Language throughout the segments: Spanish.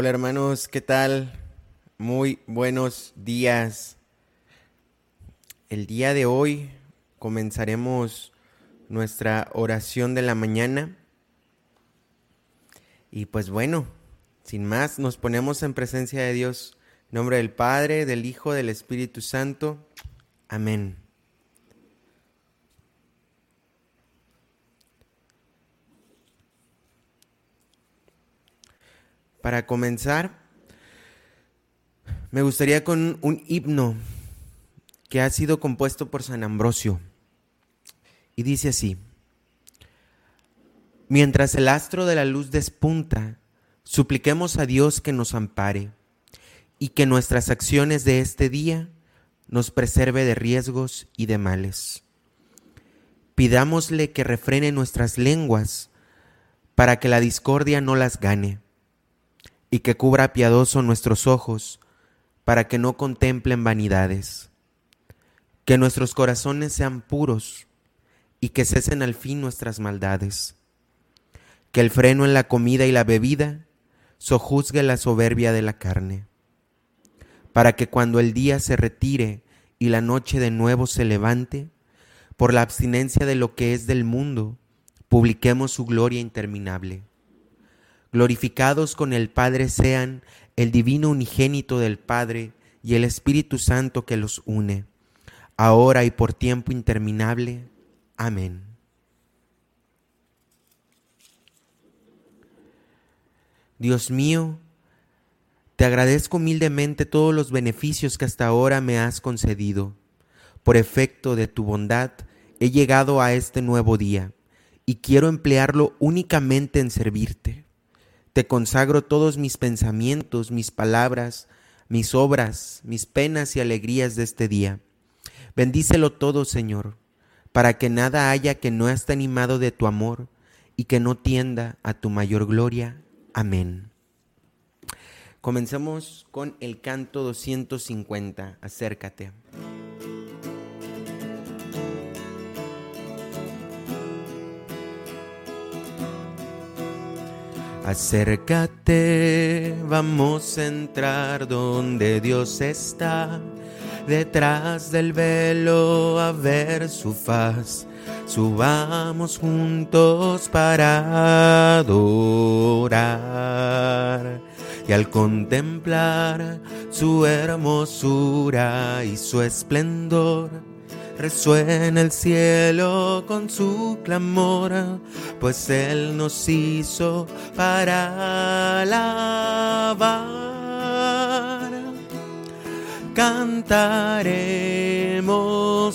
Hola hermanos, ¿qué tal? Muy buenos días. El día de hoy comenzaremos nuestra oración de la mañana. Y pues bueno, sin más, nos ponemos en presencia de Dios. En nombre del Padre, del Hijo, del Espíritu Santo. Amén. Para comenzar, me gustaría con un himno que ha sido compuesto por San Ambrosio. Y dice así, mientras el astro de la luz despunta, supliquemos a Dios que nos ampare y que nuestras acciones de este día nos preserve de riesgos y de males. Pidámosle que refrene nuestras lenguas para que la discordia no las gane y que cubra piadoso nuestros ojos para que no contemplen vanidades. Que nuestros corazones sean puros y que cesen al fin nuestras maldades. Que el freno en la comida y la bebida sojuzgue la soberbia de la carne. Para que cuando el día se retire y la noche de nuevo se levante, por la abstinencia de lo que es del mundo, publiquemos su gloria interminable glorificados con el Padre sean el divino unigénito del Padre y el Espíritu Santo que los une, ahora y por tiempo interminable. Amén. Dios mío, te agradezco humildemente todos los beneficios que hasta ahora me has concedido. Por efecto de tu bondad, he llegado a este nuevo día y quiero emplearlo únicamente en servirte. Te consagro todos mis pensamientos, mis palabras, mis obras, mis penas y alegrías de este día. Bendícelo todo, Señor, para que nada haya que no esté animado de tu amor y que no tienda a tu mayor gloria. Amén. Comencemos con el canto 250. Acércate. Acércate, vamos a entrar donde Dios está, detrás del velo a ver su faz. Subamos juntos para adorar y al contemplar su hermosura y su esplendor resuena el cielo con su clamor, pues Él nos hizo para alabar. Cantaremos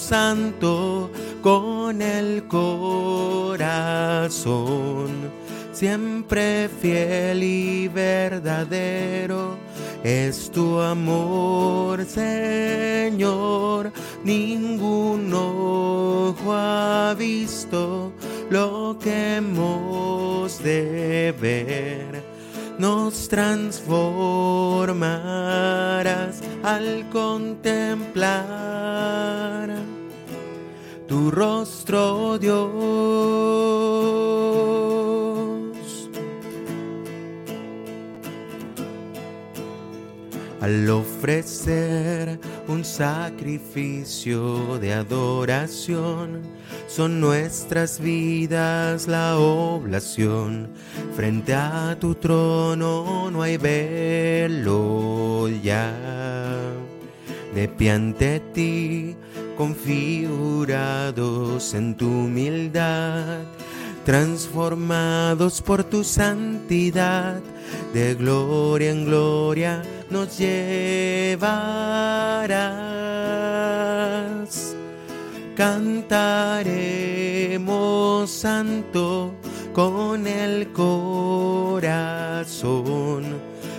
santo con el corazón, siempre fiel y verdadero es tu amor, Señor. Ningún ojo ha visto lo que hemos de ver. Nos transformarás al contemplar tu rostro, Dios. Al ofrecer un sacrificio de adoración. Son nuestras vidas la oblación. Frente a tu trono no hay velo ya. De pie ante ti, configurados en tu humildad transformados por tu santidad, de gloria en gloria nos llevarás. Cantaremos santo con el corazón,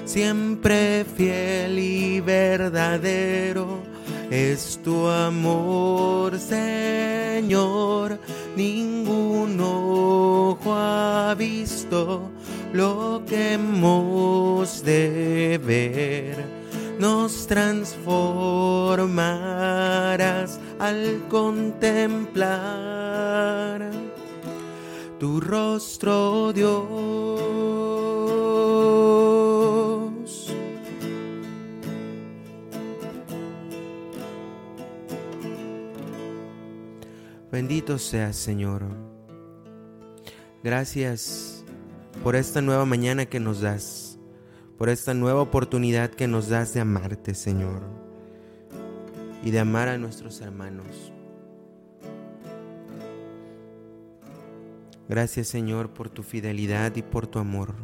siempre fiel y verdadero es tu amor, Señor. Ningún ojo ha visto lo que hemos de ver. Nos transformarás al contemplar tu rostro, Dios. Bendito seas, Señor. Gracias por esta nueva mañana que nos das, por esta nueva oportunidad que nos das de amarte, Señor, y de amar a nuestros hermanos. Gracias, Señor, por tu fidelidad y por tu amor.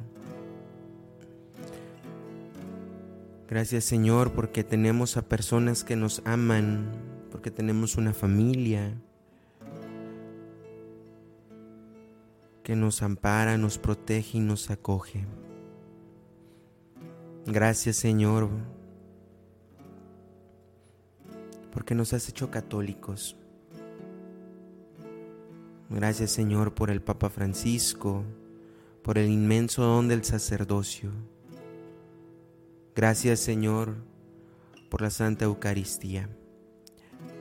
Gracias, Señor, porque tenemos a personas que nos aman, porque tenemos una familia que nos ampara, nos protege y nos acoge. Gracias Señor, porque nos has hecho católicos. Gracias Señor por el Papa Francisco, por el inmenso don del sacerdocio. Gracias Señor por la Santa Eucaristía.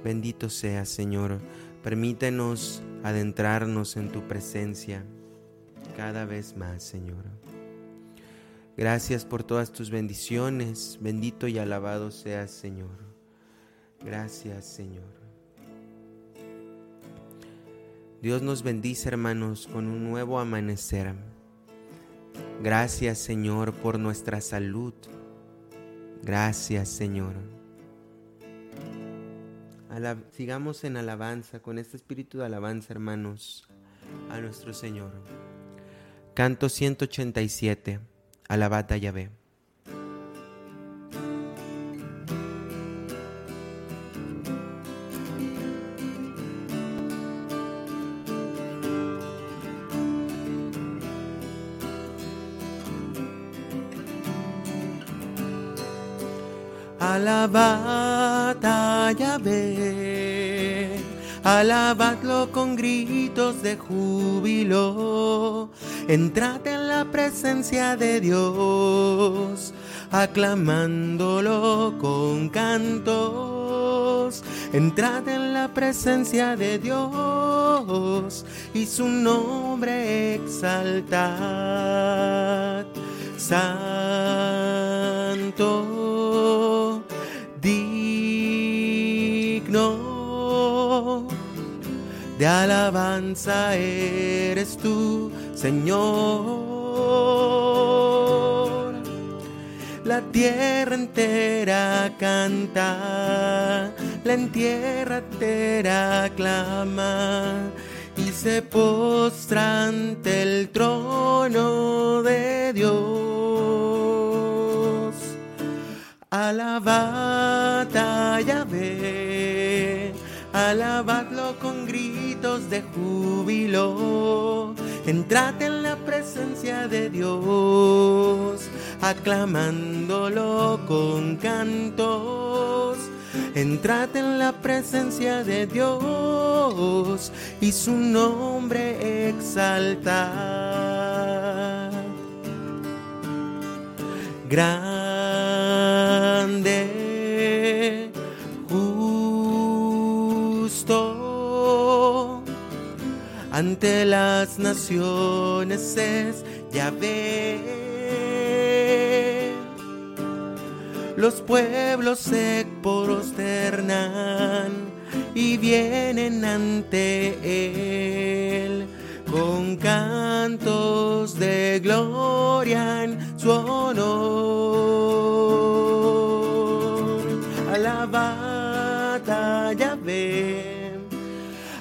Bendito seas Señor, permítenos adentrarnos en tu presencia cada vez más, Señor. Gracias por todas tus bendiciones. Bendito y alabado seas, Señor. Gracias, Señor. Dios nos bendice, hermanos, con un nuevo amanecer. Gracias, Señor, por nuestra salud. Gracias, Señor. Sigamos en alabanza, con este espíritu de alabanza, hermanos, a nuestro Señor. Canto 187. Alabad a Yahvé. Alabad alabadlo con gritos de júbilo Entrad en la presencia de Dios, aclamándolo con cantos. Entrad en la presencia de Dios y su nombre exaltad. Santo, de alabanza eres tú Señor. La tierra entera canta, la tierra entera clama y se postra ante el trono de Dios. Alabad a Yahvé, alabadlo con de júbilo Entrad en la presencia de Dios, aclamándolo con cantos. Entrad en la presencia de Dios y su nombre exaltad. Grande, ante las naciones es Yahvé. Los pueblos se prosternan y vienen ante Él con cantos de gloria en su honor.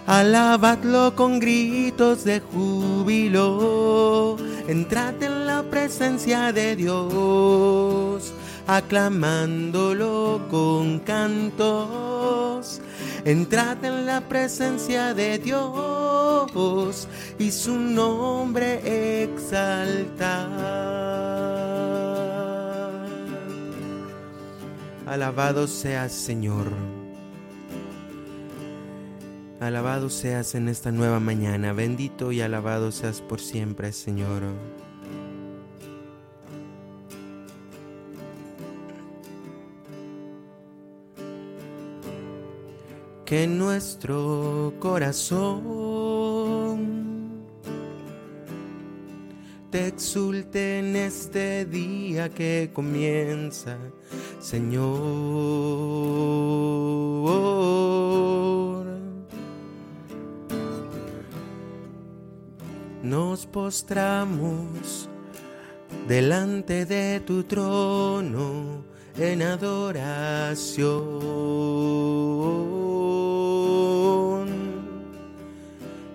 Alabadlo con gritos de júbilo. Entrad en la presencia de Dios, aclamándolo con cantos. Entrad en la presencia de Dios y su nombre exaltad. Alabado seas, Señor. Alabado seas en esta nueva mañana, bendito y alabado seas por siempre, Señor. Que nuestro corazón te exulte en este día que comienza, Señor nos postramos delante de tu trono en adoración.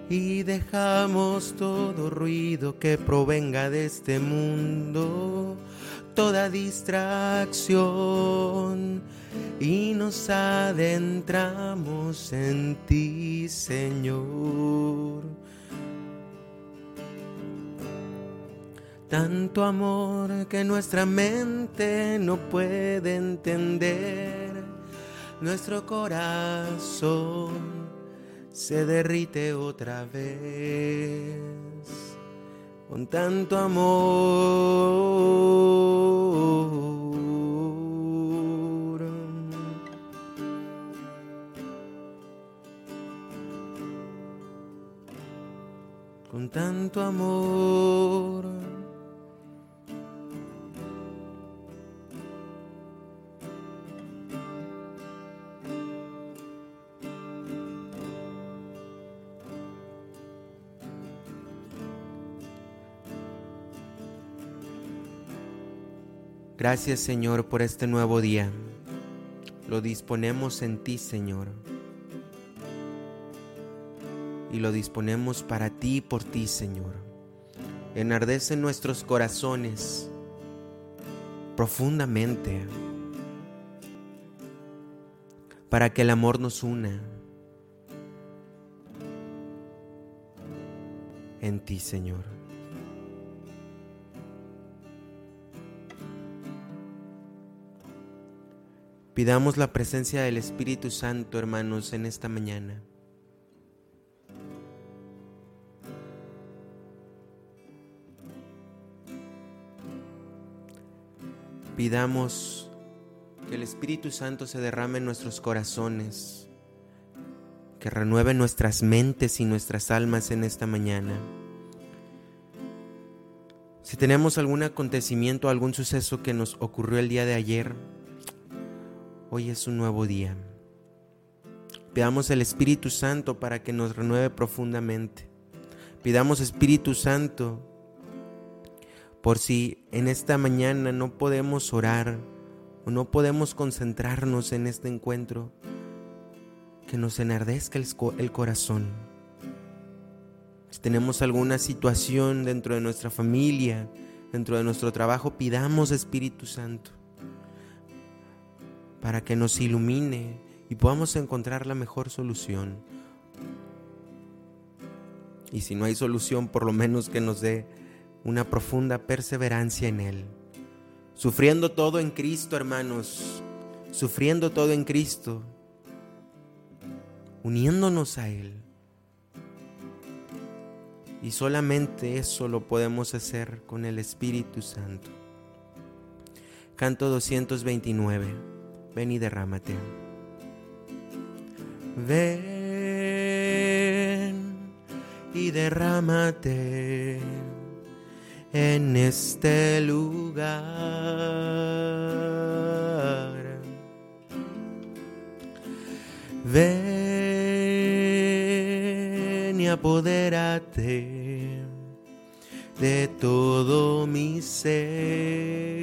Y dejamos todo ruido que provenga de este mundo, toda distracción y nos adentramos en ti, Señor Tanto amor que nuestra mente no puede entender. Nuestro corazón se derrite otra vez con tanto amor. Con tanto amor. Gracias Señor por este nuevo día. Lo disponemos en ti Señor. Y lo disponemos para ti y por ti Señor. Enardece nuestros corazones profundamente para que el amor nos una en ti Señor. Pidamos la presencia del Espíritu Santo, hermanos, en esta mañana. Pidamos que el Espíritu Santo se derrame en nuestros corazones, que renueve nuestras mentes y nuestras almas en esta mañana. Si tenemos algún acontecimiento, algún suceso que nos ocurrió el día de ayer, Hoy es un nuevo día. Pidamos el Espíritu Santo para que nos renueve profundamente. Pidamos Espíritu Santo por si en esta mañana no podemos orar o no podemos concentrarnos en este encuentro, que nos enardezca el, corazón. Si tenemos alguna situación dentro de nuestra familia, dentro de nuestro trabajo, pidamos Espíritu Santo para que nos ilumine y podamos encontrar la mejor solución. Y si no hay solución, por lo menos que nos dé una profunda perseverancia en Él. Sufriendo todo en Cristo, hermanos. Sufriendo todo en Cristo. Uniéndonos a Él. Y solamente eso lo podemos hacer con el Espíritu Santo. Canto 229 ven y derrámate. Ven y derrámate en este lugar. Ven y apodérate de todo mi ser.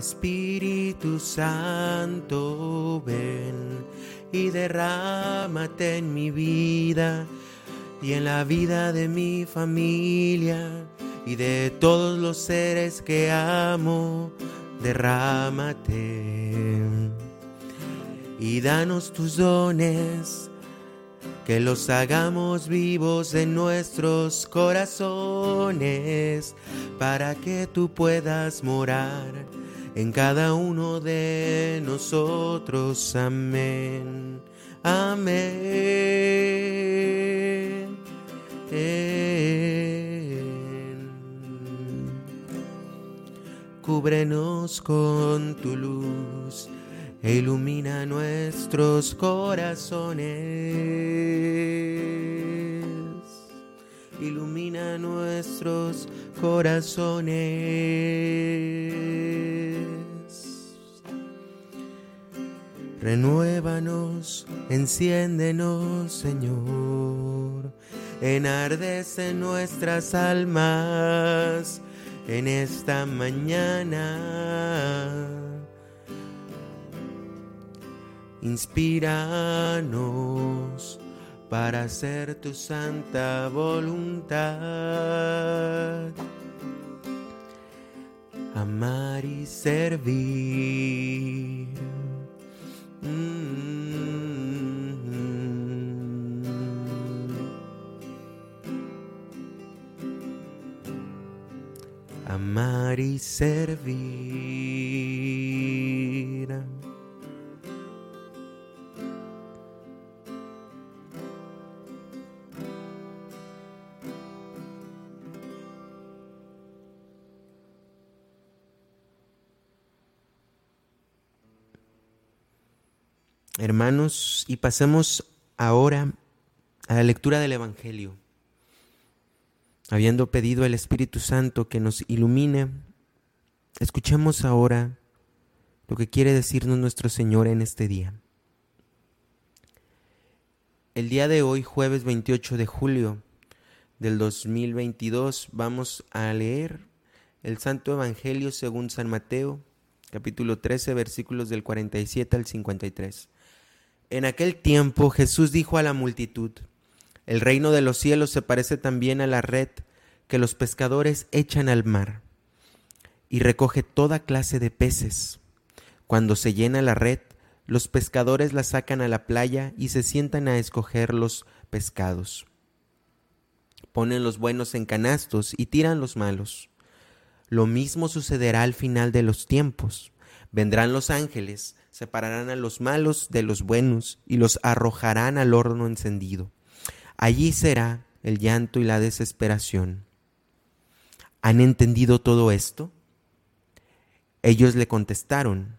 Espíritu Santo, ven y derrámate en mi vida y en la vida de mi familia y de todos los seres que amo. Derrámate y danos tus dones, que los hagamos vivos en nuestros corazones, para que tú puedas morar en cada uno de nosotros. Amén. Amén. Cúbrenos con tu luz e ilumina nuestros corazones ilumina nuestros corazones. Renuévanos, enciéndenos, Señor, enardece nuestras almas en esta mañana. Inspíranos para hacer tu santa voluntad. Amar y servir. Mm. Amar y servir. Y pasemos ahora a la lectura del Evangelio. Habiendo pedido al Espíritu Santo que nos ilumine, escuchemos ahora lo que quiere decirnos nuestro Señor en este día. El día de hoy, jueves 28 de julio del 2022, vamos a leer el Santo Evangelio según San Mateo, capítulo 13, versículos del 47 al 53. En aquel tiempo Jesús dijo a la multitud, El reino de los cielos se parece también a la red que los pescadores echan al mar y recoge toda clase de peces. Cuando se llena la red, los pescadores la sacan a la playa y se sientan a escoger los pescados. Ponen los buenos en canastos y tiran los malos. Lo mismo sucederá al final de los tiempos. Vendrán los ángeles separarán a los malos de los buenos y los arrojarán al horno encendido. Allí será el llanto y la desesperación. ¿Han entendido todo esto? Ellos le contestaron,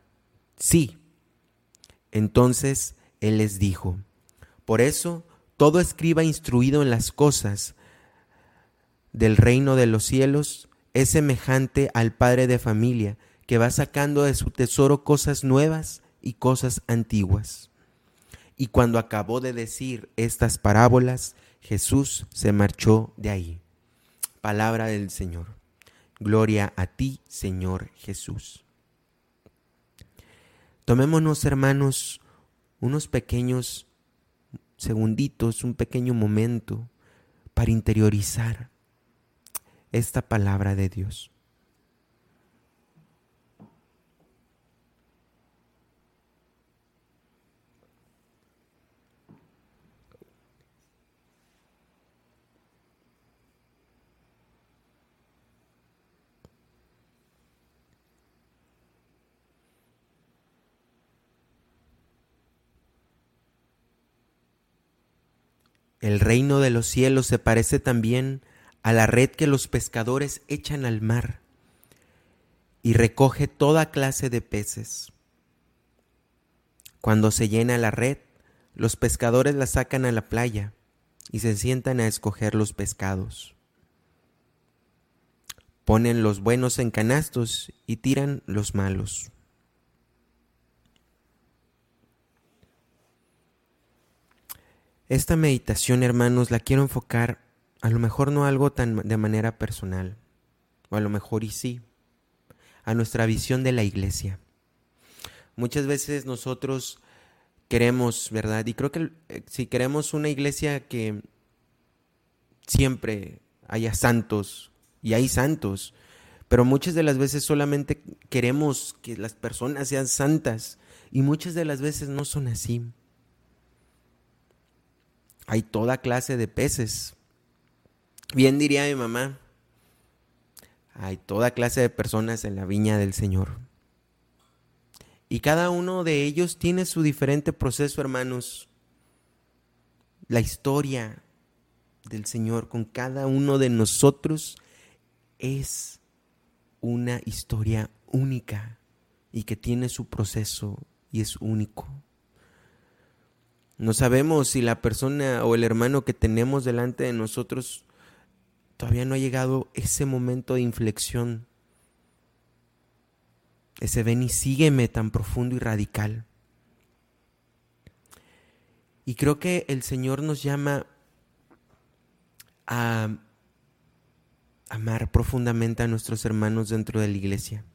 sí. Entonces él les dijo, por eso todo escriba instruido en las cosas del reino de los cielos es semejante al padre de familia que va sacando de su tesoro cosas nuevas y cosas antiguas. Y cuando acabó de decir estas parábolas, Jesús se marchó de ahí. Palabra del Señor. Gloria a ti, Señor Jesús. Tomémonos, hermanos, unos pequeños segunditos, un pequeño momento para interiorizar esta palabra de Dios. El reino de los cielos se parece también a la red que los pescadores echan al mar y recoge toda clase de peces. Cuando se llena la red, los pescadores la sacan a la playa y se sientan a escoger los pescados. Ponen los buenos en canastos y tiran los malos. Esta meditación, hermanos, la quiero enfocar a lo mejor no algo tan de manera personal, o a lo mejor y sí, a nuestra visión de la iglesia. Muchas veces nosotros queremos, ¿verdad? Y creo que eh, si queremos una iglesia que siempre haya santos, y hay santos, pero muchas de las veces solamente queremos que las personas sean santas, y muchas de las veces no son así. Hay toda clase de peces. Bien diría mi mamá, hay toda clase de personas en la viña del Señor. Y cada uno de ellos tiene su diferente proceso, hermanos. La historia del Señor con cada uno de nosotros es una historia única y que tiene su proceso y es único. No sabemos si la persona o el hermano que tenemos delante de nosotros todavía no ha llegado ese momento de inflexión ese ven y sígueme tan profundo y radical. Y creo que el Señor nos llama a amar profundamente a nuestros hermanos dentro de la iglesia.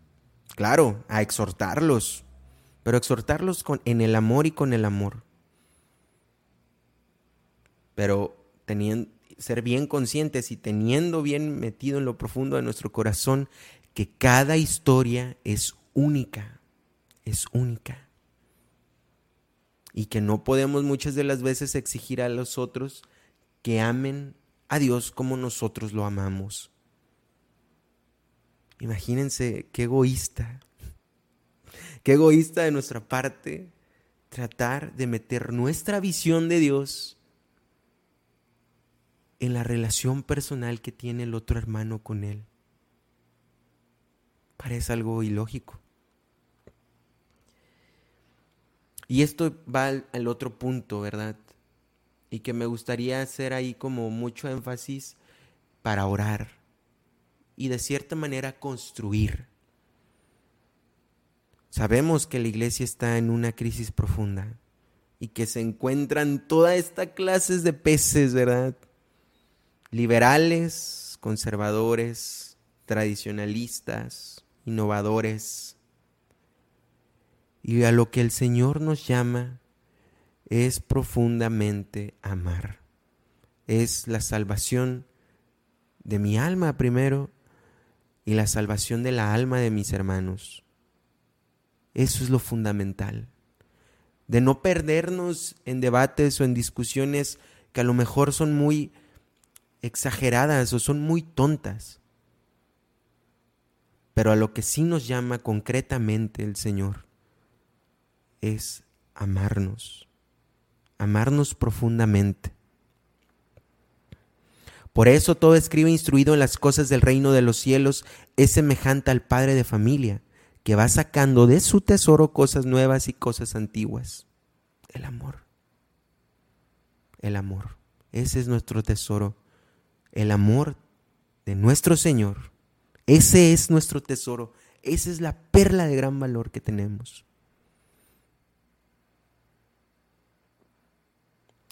Claro, a exhortarlos, pero exhortarlos con, en el amor y con el amor. Pero teniendo, ser bien conscientes y teniendo bien metido en lo profundo de nuestro corazón que cada historia es única, es única. Y que no podemos muchas de las veces exigir a los otros que amen a Dios como nosotros lo amamos. Imagínense qué egoísta, qué egoísta de nuestra parte tratar de meter nuestra visión de Dios en la relación personal que tiene el otro hermano con Él. Parece algo ilógico. Y esto va al, otro punto, ¿verdad? Y que me gustaría hacer ahí como mucho énfasis para orar y de cierta manera construir. Sabemos que la iglesia está en una crisis profunda y que se encuentran toda esta clases de peces, ¿verdad? Liberales, conservadores, tradicionalistas, innovadores, y a lo que el Señor nos llama es profundamente amar. Es la salvación de mi alma primero y la salvación de la alma de mis hermanos. Eso es lo fundamental. De no perdernos en debates o en discusiones que a lo mejor son muy exageradas o son muy tontas. Pero a lo que sí nos llama concretamente el Señor es amarnos, amarnos profundamente. Por eso todo escribe instruido en las cosas del reino de los cielos es semejante al padre de familia, que va sacando de su tesoro cosas nuevas y cosas antiguas. El amor. El amor. Ese es nuestro tesoro. El amor de nuestro Señor. Ese es nuestro tesoro. Esa es la perla de gran valor que tenemos.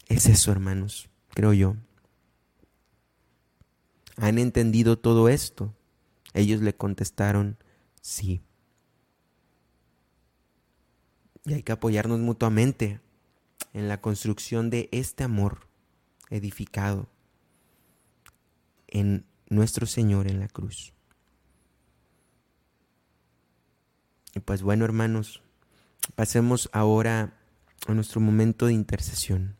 Es eso, hermanos, creo yo. ¿Han entendido todo esto? Ellos le contestaron, sí. Y hay que apoyarnos mutuamente en la construcción de este amor edificado en nuestro Señor en la cruz. Y pues bueno, hermanos, pasemos ahora a nuestro momento de intercesión.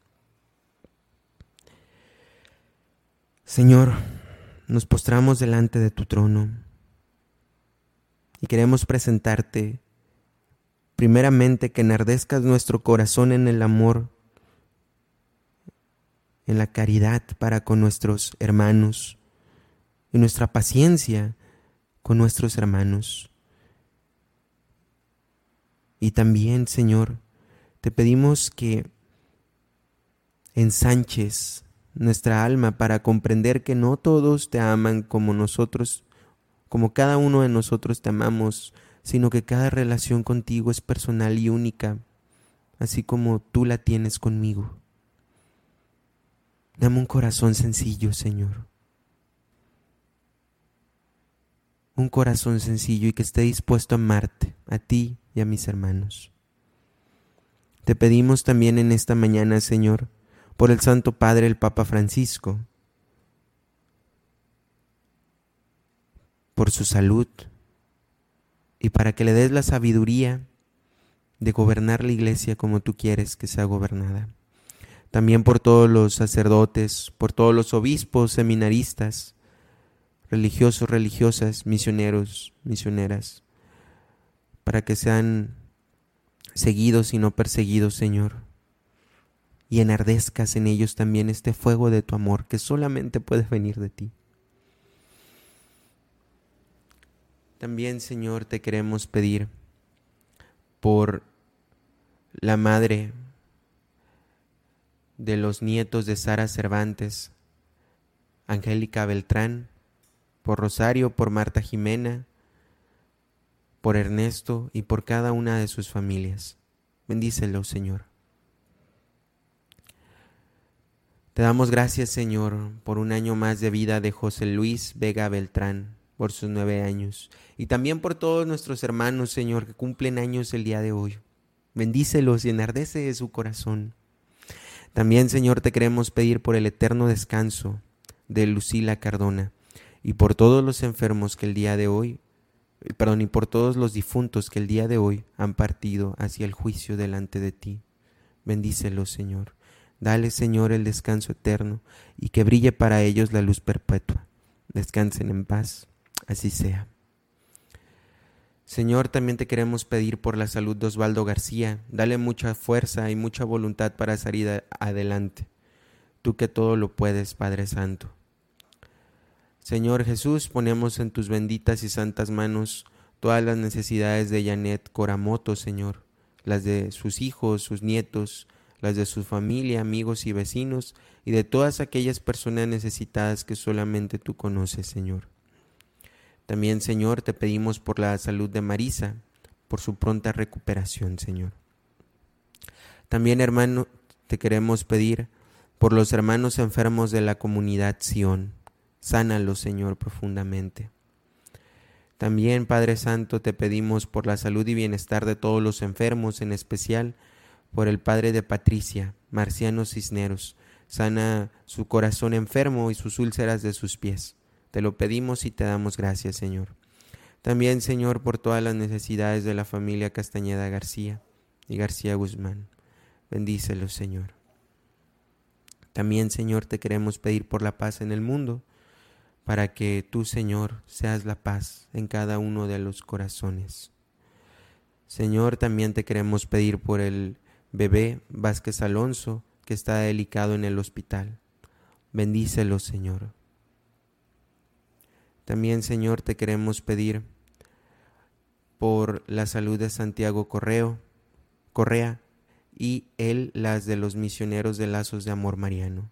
Señor, nos postramos delante de tu trono y queremos presentarte primeramente que enardezcas nuestro corazón en el amor en la caridad para con nuestros hermanos, en nuestra paciencia con nuestros hermanos. Y también, Señor, te pedimos que ensanches nuestra alma para comprender que no todos te aman como nosotros, como cada uno de nosotros te amamos, sino que cada relación contigo es personal y única, así como tú la tienes conmigo. Dame un corazón sencillo, Señor. Un corazón sencillo y que esté dispuesto a amarte, a ti y a mis hermanos. Te pedimos también en esta mañana, Señor, por el Santo Padre, el Papa Francisco, por su salud y para que le des la sabiduría de gobernar la iglesia como tú quieres que sea gobernada. También por todos los sacerdotes, por todos los obispos, seminaristas, religiosos, religiosas, misioneros, misioneras, para que sean seguidos y no perseguidos, Señor y enardezcas en ellos también este fuego de tu amor que solamente puede venir de ti. También, Señor, te queremos pedir por la madre de los nietos de Sara Cervantes, Angélica Beltrán, por Rosario, por Marta Jimena, por Ernesto y por cada una de sus familias. Bendícelo, Señor. Te damos gracias, Señor, por un año más de vida de José Luis Vega Beltrán, por sus nueve años, y también por todos nuestros hermanos, Señor, que cumplen años el día de hoy. Bendícelos y enardece de su corazón. También, Señor, te queremos pedir por el eterno descanso de Lucila Cardona y por todos los enfermos que el día de hoy, perdón, y por todos los difuntos que el día de hoy han partido hacia el juicio delante de ti. Bendícelos, Señor. Dale, Señor, el descanso eterno y que brille para ellos la luz perpetua. Descansen en paz, así sea. Señor, también te queremos pedir por la salud de Osvaldo García. Dale mucha fuerza y mucha voluntad para salir adelante. Tú que todo lo puedes, Padre Santo. Señor Jesús, ponemos en tus benditas y santas manos todas las necesidades de Janet Coramoto, Señor, las de sus hijos, sus nietos, las de su familia, amigos y vecinos, y de todas aquellas personas necesitadas que solamente tú conoces, Señor. También, Señor, te pedimos por la salud de Marisa, por su pronta recuperación, Señor. También, hermano, te queremos pedir por los hermanos enfermos de la comunidad Sión. Sánalos, Señor, profundamente. También, Padre Santo, te pedimos por la salud y bienestar de todos los enfermos, en especial por el padre de Patricia, Marciano Cisneros. Sana su corazón enfermo y sus úlceras de sus pies. Te lo pedimos y te damos gracias, Señor. También, Señor, por todas las necesidades de la familia Castañeda García y García Guzmán. Bendícelos, Señor. También, Señor, te queremos pedir por la paz en el mundo, para que tú, Señor, seas la paz en cada uno de los corazones. Señor, también te queremos pedir por el bebé Vázquez Alonso, que está delicado en el hospital. Bendícelo, Señor. También, Señor, te queremos pedir por la salud de Santiago Correo, Correa y él las de los misioneros de lazos de amor mariano.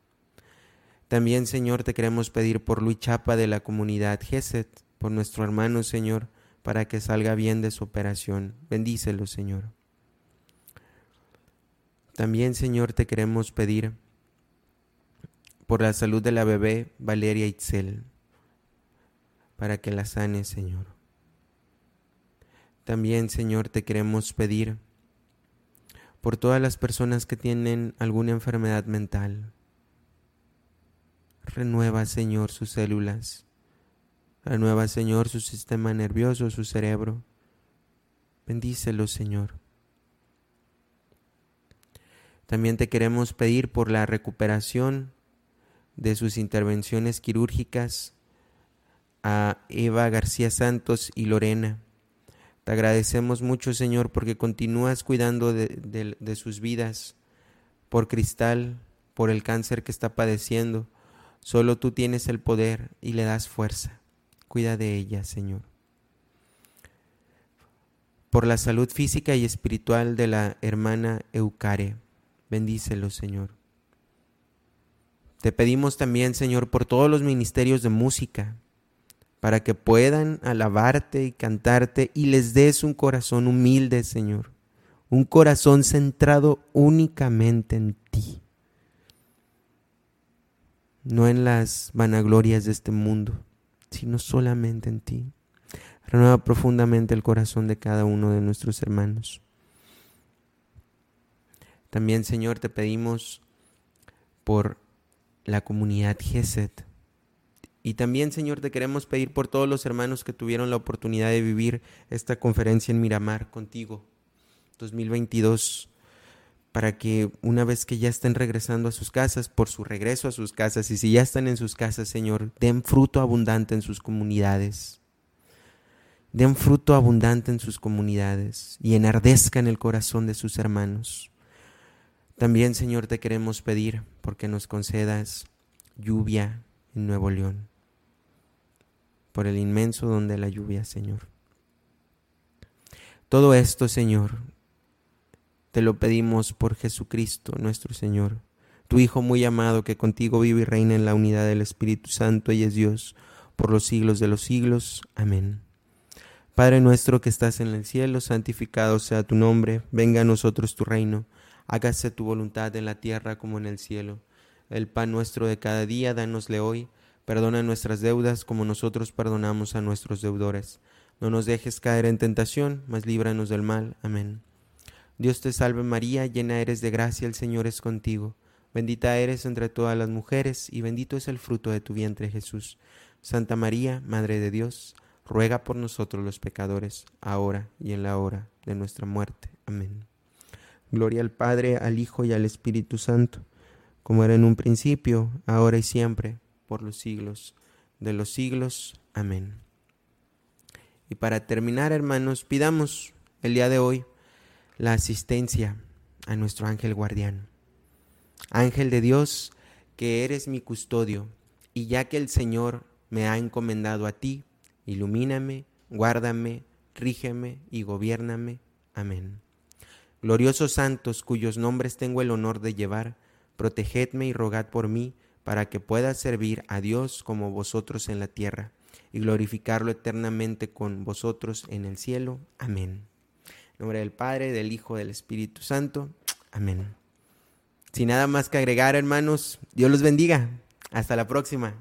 También, Señor, te queremos pedir por Luis Chapa de la comunidad Geset, por nuestro hermano, Señor, para que salga bien de su operación. Bendícelo, Señor. También, Señor, te queremos pedir por la salud de la bebé Valeria Itzel, para que la sane, Señor. También, Señor, te queremos pedir por todas las personas que tienen alguna enfermedad mental. Renueva, Señor, sus células. Renueva, Señor, su sistema nervioso, su cerebro. Bendícelo, Señor. También te queremos pedir por la recuperación de sus intervenciones quirúrgicas a Eva García Santos y Lorena. Te agradecemos mucho, Señor, porque continúas cuidando de, sus vidas, por Cristal, por el cáncer que está padeciendo. Solo tú tienes el poder y le das fuerza. Cuida de ella, Señor. Por la salud física y espiritual de la hermana Eucare, bendícelo, Señor. Te pedimos también, Señor, por todos los ministerios de música, para que puedan alabarte y cantarte y les des un corazón humilde, Señor, un corazón centrado únicamente en ti, no en las vanaglorias de este mundo, sino solamente en ti. Renueva profundamente el corazón de cada uno de nuestros hermanos. También, Señor, te pedimos por la comunidad GESET. Y también, Señor, te queremos pedir por todos los hermanos que tuvieron la oportunidad de vivir esta conferencia en Miramar contigo, 2022, para que una vez que ya estén regresando a sus casas, por su regreso a sus casas, y si ya están en sus casas, Señor, den fruto abundante en sus comunidades. Den fruto abundante en sus comunidades y enardezcan el corazón de sus hermanos. También, Señor, te queremos pedir porque nos concedas lluvia en Nuevo León, por el inmenso don de la lluvia, Señor. Todo esto, Señor, te lo pedimos por Jesucristo, nuestro Señor, tu Hijo muy amado, que contigo vive y reina en la unidad del Espíritu Santo y es Dios por los siglos de los siglos. Amén. Padre nuestro que estás en el cielo, santificado sea tu nombre, venga a nosotros tu reino hágase tu voluntad en la tierra como en el cielo. El pan nuestro de cada día, dánosle hoy. Perdona nuestras deudas como nosotros perdonamos a nuestros deudores. No nos dejes caer en tentación, mas líbranos del mal. Amén. Dios te salve María, llena eres de gracia, el Señor es contigo. Bendita eres entre todas las mujeres, y bendito es el fruto de tu vientre Jesús. Santa María, Madre de Dios, ruega por nosotros los pecadores, ahora y en la hora de nuestra muerte. Amén. Gloria al Padre, al Hijo y al Espíritu Santo, como era en un principio, ahora y siempre, por los siglos de los siglos. Amén. Y para terminar, hermanos, pidamos el día de hoy la asistencia a nuestro ángel guardián. Ángel de Dios, que eres mi custodio, y ya que el Señor me ha encomendado a ti, ilumíname, guárdame, rígeme y gobiername. Amén. Gloriosos santos cuyos nombres tengo el honor de llevar, protegedme y rogad por mí, para que pueda servir a Dios como vosotros en la tierra, y glorificarlo eternamente con vosotros en el cielo. Amén. En nombre del Padre, del Hijo, del Espíritu Santo. Amén. Sin nada más que agregar, hermanos, Dios los bendiga. Hasta la próxima.